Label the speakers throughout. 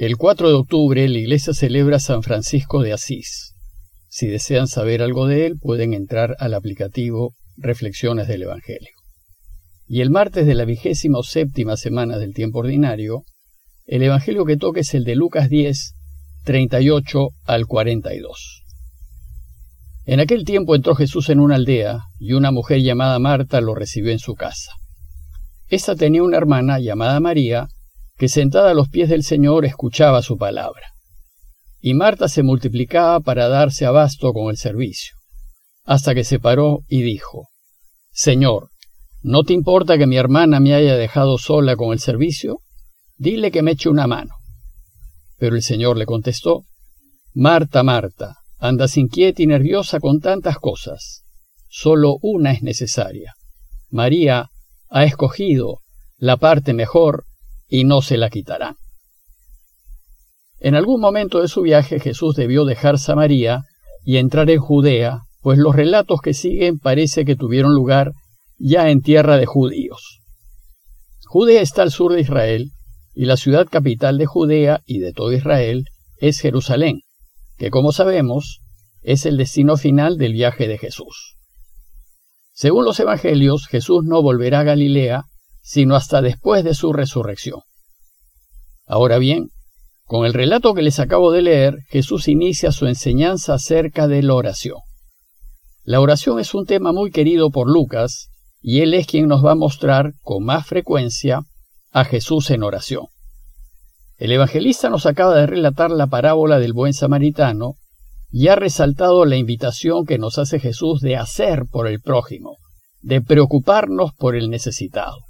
Speaker 1: El 4 de octubre la iglesia celebra San Francisco de Asís. Si desean saber algo de él, pueden entrar al aplicativo Reflexiones del Evangelio. Y el martes de la vigésima séptima semana del tiempo ordinario, el Evangelio que toca es el de Lucas 10, 38 al 42. En aquel tiempo entró Jesús en una aldea, y una mujer llamada Marta lo recibió en su casa. Esta tenía una hermana llamada María, que sentada a los pies del Señor escuchaba su palabra. Y Marta se multiplicaba para darse abasto con el servicio, hasta que se paró y dijo, Señor, ¿no te importa que mi hermana me haya dejado sola con el servicio? Dile que me eche una mano. Pero el Señor le contestó, Marta, Marta, andas inquieta y nerviosa con tantas cosas. Solo una es necesaria. María ha escogido la parte mejor y no se la quitarán. En algún momento de su viaje Jesús debió dejar Samaria y entrar en Judea, pues los relatos que siguen parece que tuvieron lugar ya en tierra de judíos. Judea está al sur de Israel, y la ciudad capital de Judea y de todo Israel es Jerusalén, que como sabemos es el destino final del viaje de Jesús. Según los Evangelios, Jesús no volverá a Galilea, sino hasta después de su resurrección. Ahora bien, con el relato que les acabo de leer, Jesús inicia su enseñanza acerca de la oración. La oración es un tema muy querido por Lucas, y él es quien nos va a mostrar con más frecuencia a Jesús en oración. El evangelista nos acaba de relatar la parábola del buen samaritano y ha resaltado la invitación que nos hace Jesús de hacer por el prójimo, de preocuparnos por el necesitado.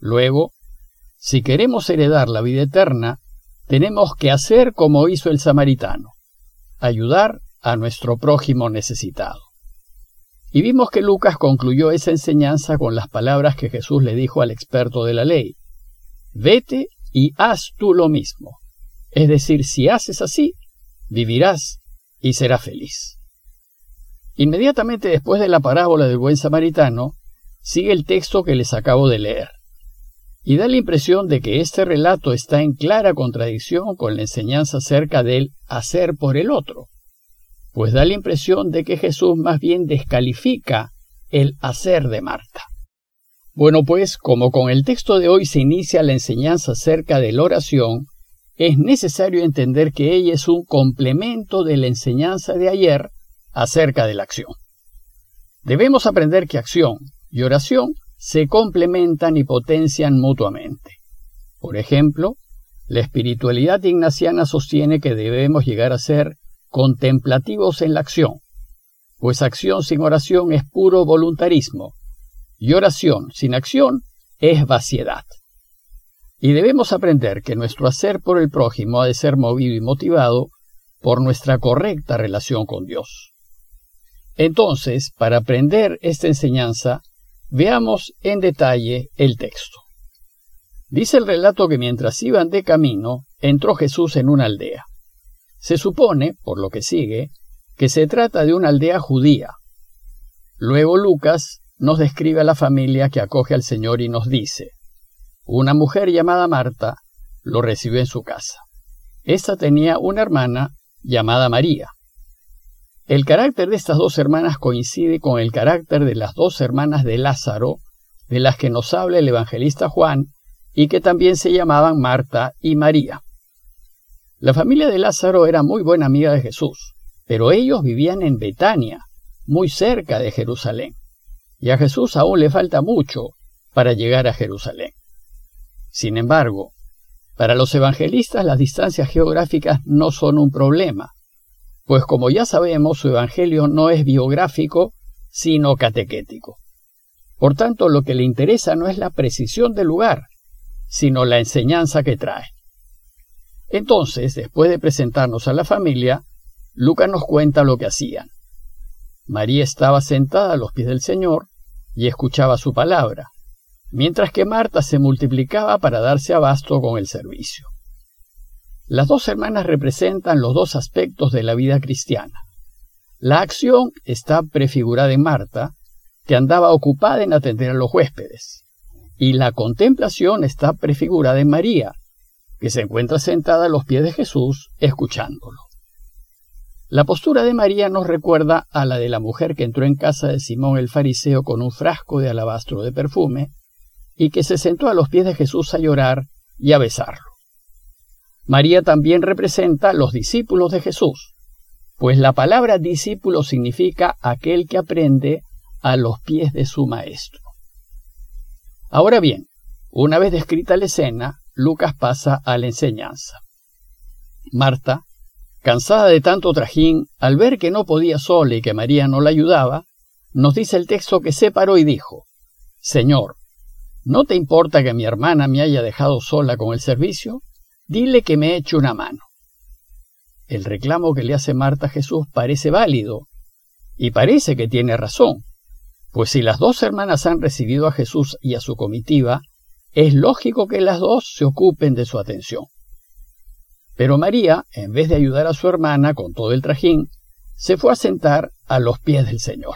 Speaker 1: Luego, si queremos heredar la vida eterna, tenemos que hacer como hizo el samaritano, ayudar a nuestro prójimo necesitado. Y vimos que Lucas concluyó esa enseñanza con las palabras que Jesús le dijo al experto de la ley. Vete y haz tú lo mismo. Es decir, si haces así, vivirás y serás feliz. Inmediatamente después de la parábola del buen samaritano, sigue el texto que les acabo de leer y da la impresión de que este relato está en clara contradicción con la enseñanza acerca del hacer por el otro, pues da la impresión de que Jesús más bien descalifica el hacer de Marta. Bueno, pues como con el texto de hoy se inicia la enseñanza acerca de la oración, es necesario entender que ella es un complemento de la enseñanza de ayer acerca de la acción. Debemos aprender que acción y oración se complementan y potencian mutuamente. Por ejemplo, la espiritualidad ignaciana sostiene que debemos llegar a ser contemplativos en la acción, pues acción sin oración es puro voluntarismo, y oración sin acción es vaciedad. Y debemos aprender que nuestro hacer por el prójimo ha de ser movido y motivado por nuestra correcta relación con Dios. Entonces, para aprender esta enseñanza, Veamos en detalle el texto. Dice el relato que mientras iban de camino, entró Jesús en una aldea. Se supone, por lo que sigue, que se trata de una aldea judía. Luego Lucas nos describe a la familia que acoge al Señor y nos dice, una mujer llamada Marta lo recibió en su casa. Esta tenía una hermana llamada María. El carácter de estas dos hermanas coincide con el carácter de las dos hermanas de Lázaro, de las que nos habla el evangelista Juan, y que también se llamaban Marta y María. La familia de Lázaro era muy buena amiga de Jesús, pero ellos vivían en Betania, muy cerca de Jerusalén, y a Jesús aún le falta mucho para llegar a Jerusalén. Sin embargo, para los evangelistas las distancias geográficas no son un problema, pues como ya sabemos, su Evangelio no es biográfico, sino catequético. Por tanto, lo que le interesa no es la precisión del lugar, sino la enseñanza que trae. Entonces, después de presentarnos a la familia, Lucas nos cuenta lo que hacían. María estaba sentada a los pies del Señor y escuchaba su palabra, mientras que Marta se multiplicaba para darse abasto con el servicio. Las dos hermanas representan los dos aspectos de la vida cristiana. La acción está prefigurada en Marta, que andaba ocupada en atender a los huéspedes, y la contemplación está prefigurada en María, que se encuentra sentada a los pies de Jesús escuchándolo. La postura de María nos recuerda a la de la mujer que entró en casa de Simón el fariseo con un frasco de alabastro de perfume y que se sentó a los pies de Jesús a llorar y a besarlo. María también representa los discípulos de Jesús, pues la palabra discípulo significa aquel que aprende a los pies de su maestro. Ahora bien, una vez descrita la escena, Lucas pasa a la enseñanza. Marta, cansada de tanto trajín, al ver que no podía sola y que María no la ayudaba, nos dice el texto que se paró y dijo, Señor, ¿no te importa que mi hermana me haya dejado sola con el servicio? Dile que me eche una mano. El reclamo que le hace Marta a Jesús parece válido, y parece que tiene razón, pues si las dos hermanas han recibido a Jesús y a su comitiva, es lógico que las dos se ocupen de su atención. Pero María, en vez de ayudar a su hermana con todo el trajín, se fue a sentar a los pies del Señor.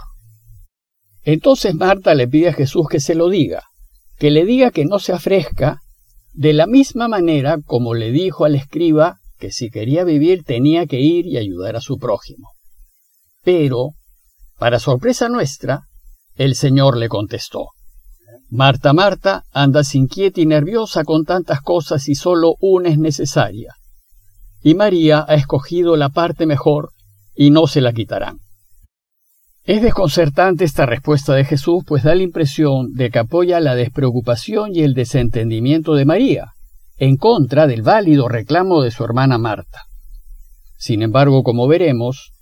Speaker 1: Entonces Marta le pide a Jesús que se lo diga, que le diga que no se afresca, de la misma manera como le dijo al escriba que si quería vivir tenía que ir y ayudar a su prójimo. Pero, para sorpresa nuestra, el Señor le contestó, Marta, Marta, andas inquieta y nerviosa con tantas cosas y solo una es necesaria. Y María ha escogido la parte mejor y no se la quitarán. Es desconcertante esta respuesta de Jesús, pues da la impresión de que apoya la despreocupación y el desentendimiento de María, en contra del válido reclamo de su hermana Marta. Sin embargo, como veremos,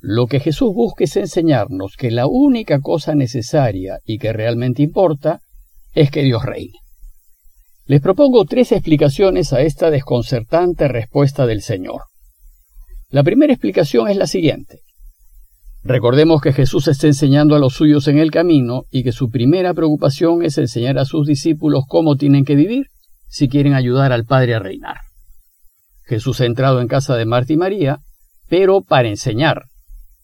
Speaker 1: lo que Jesús busca es enseñarnos que la única cosa necesaria y que realmente importa es que Dios reine. Les propongo tres explicaciones a esta desconcertante respuesta del Señor. La primera explicación es la siguiente. Recordemos que Jesús está enseñando a los suyos en el camino y que su primera preocupación es enseñar a sus discípulos cómo tienen que vivir si quieren ayudar al Padre a reinar. Jesús ha entrado en casa de Marta y María, pero para enseñar.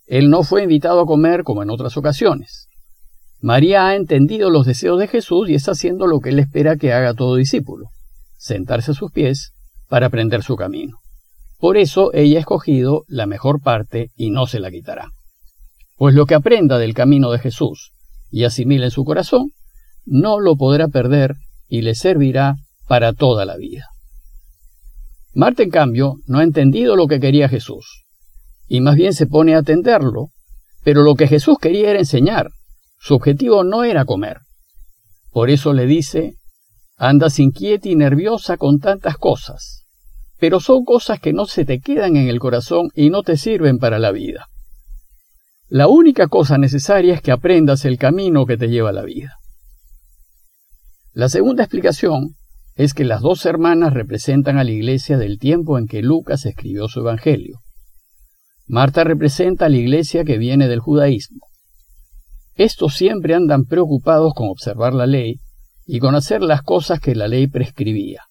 Speaker 1: Él no fue invitado a comer como en otras ocasiones. María ha entendido los deseos de Jesús y está haciendo lo que él espera que haga todo discípulo, sentarse a sus pies para aprender su camino. Por eso ella ha escogido la mejor parte y no se la quitará. Pues lo que aprenda del camino de Jesús y asimile en su corazón, no lo podrá perder y le servirá para toda la vida. Marta, en cambio, no ha entendido lo que quería Jesús, y más bien se pone a atenderlo, pero lo que Jesús quería era enseñar, su objetivo no era comer. Por eso le dice, andas inquieta y nerviosa con tantas cosas, pero son cosas que no se te quedan en el corazón y no te sirven para la vida. La única cosa necesaria es que aprendas el camino que te lleva a la vida. La segunda explicación es que las dos hermanas representan a la iglesia del tiempo en que Lucas escribió su Evangelio. Marta representa a la iglesia que viene del judaísmo. Estos siempre andan preocupados con observar la ley y con hacer las cosas que la ley prescribía.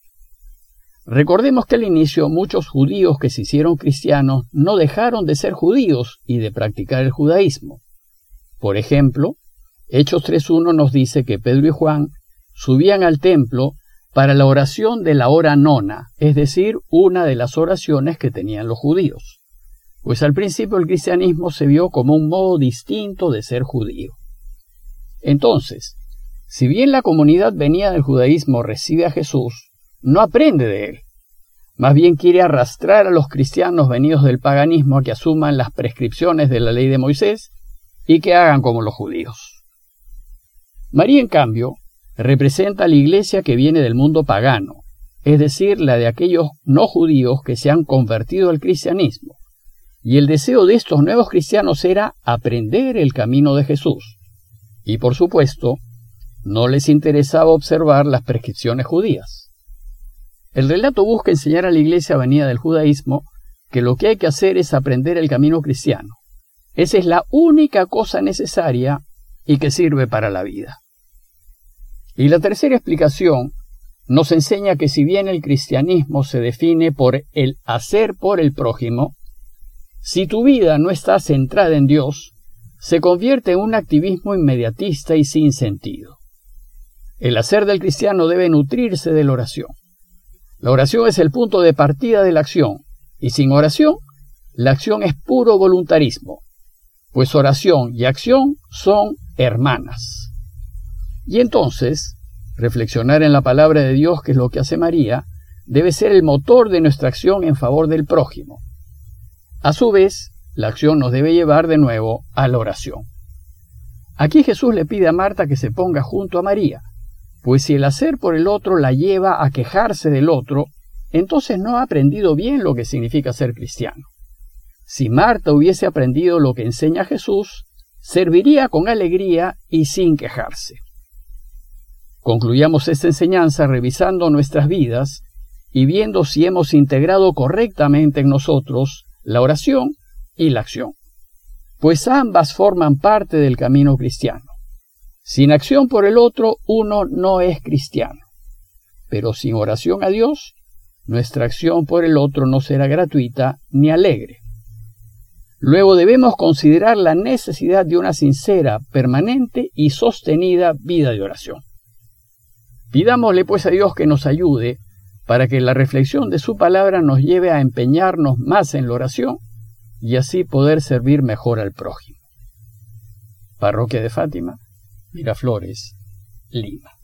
Speaker 1: Recordemos que al inicio muchos judíos que se hicieron cristianos no dejaron de ser judíos y de practicar el judaísmo. Por ejemplo, Hechos 3.1 nos dice que Pedro y Juan subían al templo para la oración de la hora nona, es decir, una de las oraciones que tenían los judíos. Pues al principio el cristianismo se vio como un modo distinto de ser judío. Entonces, si bien la comunidad venía del judaísmo recibe a Jesús, no aprende de él. Más bien quiere arrastrar a los cristianos venidos del paganismo a que asuman las prescripciones de la ley de Moisés y que hagan como los judíos. María, en cambio, representa a la iglesia que viene del mundo pagano, es decir, la de aquellos no judíos que se han convertido al cristianismo. Y el deseo de estos nuevos cristianos era aprender el camino de Jesús y por supuesto, no les interesaba observar las prescripciones judías. El relato busca enseñar a la iglesia venida del judaísmo que lo que hay que hacer es aprender el camino cristiano. Esa es la única cosa necesaria y que sirve para la vida. Y la tercera explicación nos enseña que si bien el cristianismo se define por el hacer por el prójimo, si tu vida no está centrada en Dios, se convierte en un activismo inmediatista y sin sentido. El hacer del cristiano debe nutrirse de la oración. La oración es el punto de partida de la acción, y sin oración, la acción es puro voluntarismo, pues oración y acción son hermanas. Y entonces, reflexionar en la palabra de Dios, que es lo que hace María, debe ser el motor de nuestra acción en favor del prójimo. A su vez, la acción nos debe llevar de nuevo a la oración. Aquí Jesús le pide a Marta que se ponga junto a María, pues si el hacer por el otro la lleva a quejarse del otro, entonces no ha aprendido bien lo que significa ser cristiano. Si Marta hubiese aprendido lo que enseña Jesús, serviría con alegría y sin quejarse. Concluyamos esta enseñanza revisando nuestras vidas y viendo si hemos integrado correctamente en nosotros la oración y la acción, pues ambas forman parte del camino cristiano. Sin acción por el otro, uno no es cristiano. Pero sin oración a Dios, nuestra acción por el otro no será gratuita ni alegre. Luego debemos considerar la necesidad de una sincera, permanente y sostenida vida de oración. Pidámosle pues a Dios que nos ayude para que la reflexión de su palabra nos lleve a empeñarnos más en la oración y así poder servir mejor al prójimo. Parroquia de Fátima, Miraflores, Lima.